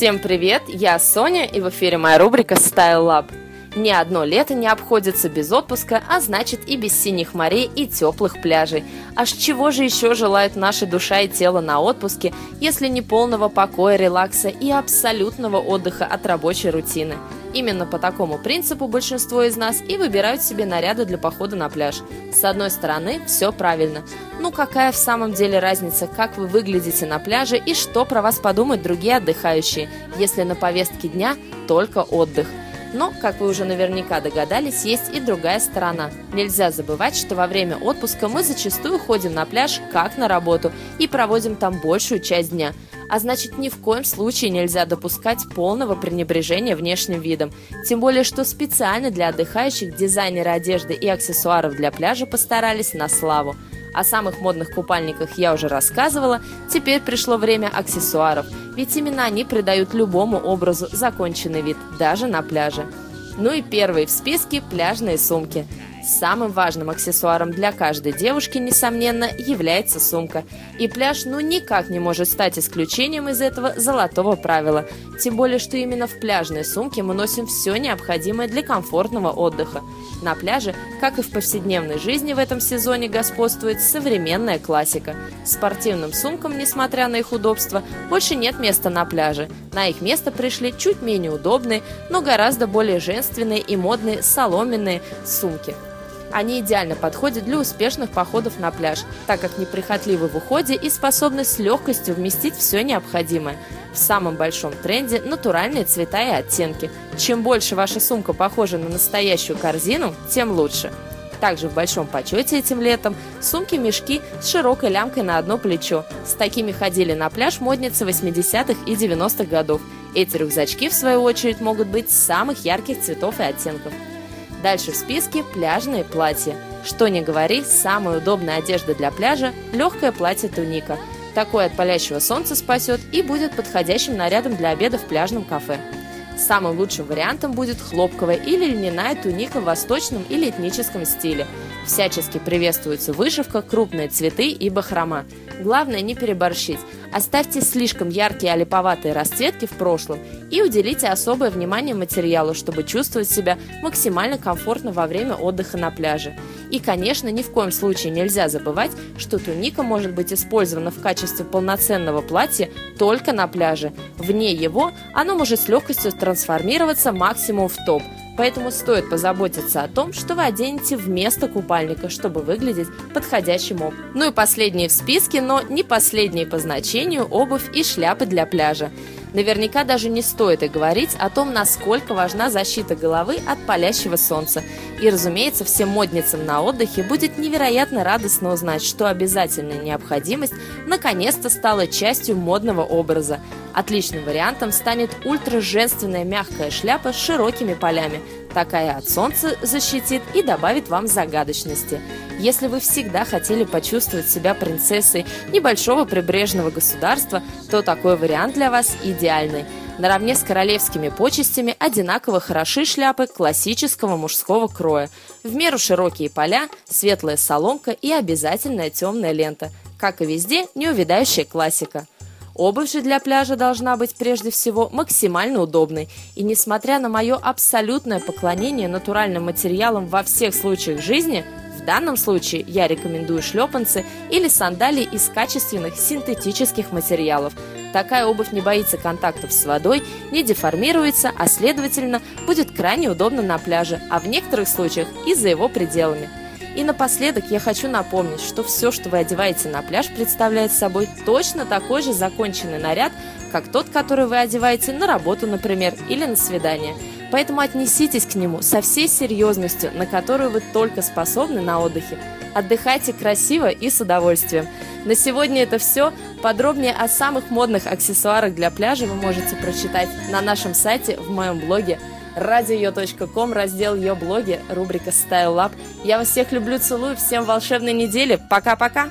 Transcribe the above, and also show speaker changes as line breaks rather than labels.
Всем привет, я Соня, и в эфире моя рубрика Style Lab. Ни одно лето не обходится без отпуска, а значит и без синих морей и теплых пляжей. Аж чего же еще желают наши душа и тело на отпуске, если не полного покоя, релакса и абсолютного отдыха от рабочей рутины? Именно по такому принципу большинство из нас и выбирают себе наряды для похода на пляж. С одной стороны, все правильно. Ну какая в самом деле разница, как вы выглядите на пляже и что про вас подумают другие отдыхающие, если на повестке дня только отдых. Но, как вы уже наверняка догадались, есть и другая сторона. Нельзя забывать, что во время отпуска мы зачастую ходим на пляж как на работу и проводим там большую часть дня. А значит, ни в коем случае нельзя допускать полного пренебрежения внешним видом. Тем более, что специально для отдыхающих дизайнеры одежды и аксессуаров для пляжа постарались на славу. О самых модных купальниках я уже рассказывала, теперь пришло время аксессуаров, ведь именно они придают любому образу законченный вид, даже на пляже. Ну и первые в списке пляжные сумки – Самым важным аксессуаром для каждой девушки, несомненно, является сумка. И пляж ну никак не может стать исключением из этого золотого правила. Тем более, что именно в пляжной сумке мы носим все необходимое для комфортного отдыха. На пляже, как и в повседневной жизни в этом сезоне, господствует современная классика. Спортивным сумкам, несмотря на их удобство, больше нет места на пляже. На их место пришли чуть менее удобные, но гораздо более женственные и модные соломенные сумки. Они идеально подходят для успешных походов на пляж, так как неприхотливы в уходе и способны с легкостью вместить все необходимое. В самом большом тренде натуральные цвета и оттенки. Чем больше ваша сумка похожа на настоящую корзину, тем лучше. Также в большом почете этим летом сумки-мешки с широкой лямкой на одно плечо. С такими ходили на пляж модницы 80-х и 90-х годов. Эти рюкзачки, в свою очередь, могут быть самых ярких цветов и оттенков. Дальше в списке пляжные платья. Что не говори, самая удобная одежда для пляжа – легкое платье-туника. Такое от палящего солнца спасет и будет подходящим нарядом для обеда в пляжном кафе. Самым лучшим вариантом будет хлопковая или льняная туника в восточном или этническом стиле. Всячески приветствуется вышивка, крупные цветы и бахрома. Главное не переборщить. Оставьте слишком яркие олиповатые расцветки в прошлом и уделите особое внимание материалу, чтобы чувствовать себя максимально комфортно во время отдыха на пляже. И, конечно, ни в коем случае нельзя забывать, что туника может быть использована в качестве полноценного платья только на пляже. Вне его оно может с легкостью трансформироваться максимум в топ – Поэтому стоит позаботиться о том, что вы оденете вместо купальника, чтобы выглядеть подходящим обувь. Ну и последние в списке, но не последние по значению обувь и шляпы для пляжа. Наверняка даже не стоит и говорить о том, насколько важна защита головы от палящего солнца. И, разумеется, всем модницам на отдыхе будет невероятно радостно узнать, что обязательная необходимость наконец-то стала частью модного образа. Отличным вариантом станет ультра-женственная мягкая шляпа с широкими полями. Такая от солнца защитит и добавит вам загадочности. Если вы всегда хотели почувствовать себя принцессой небольшого прибрежного государства, то такой вариант для вас идеальный. Наравне с королевскими почестями одинаково хороши шляпы классического мужского кроя. В меру широкие поля, светлая соломка и обязательная темная лента. Как и везде, неувядающая классика – Обувь же для пляжа должна быть прежде всего максимально удобной. И несмотря на мое абсолютное поклонение натуральным материалам во всех случаях жизни, в данном случае я рекомендую шлепанцы или сандалии из качественных синтетических материалов. Такая обувь не боится контактов с водой, не деформируется, а следовательно будет крайне удобно на пляже, а в некоторых случаях и за его пределами. И напоследок я хочу напомнить, что все, что вы одеваете на пляж, представляет собой точно такой же законченный наряд, как тот, который вы одеваете на работу, например, или на свидание. Поэтому отнеситесь к нему со всей серьезностью, на которую вы только способны на отдыхе. Отдыхайте красиво и с удовольствием. На сегодня это все. Подробнее о самых модных аксессуарах для пляжа вы можете прочитать на нашем сайте в моем блоге radio.com, раздел ее блоги, рубрика Style Lab. Я вас всех люблю, целую, всем волшебной недели. Пока-пока!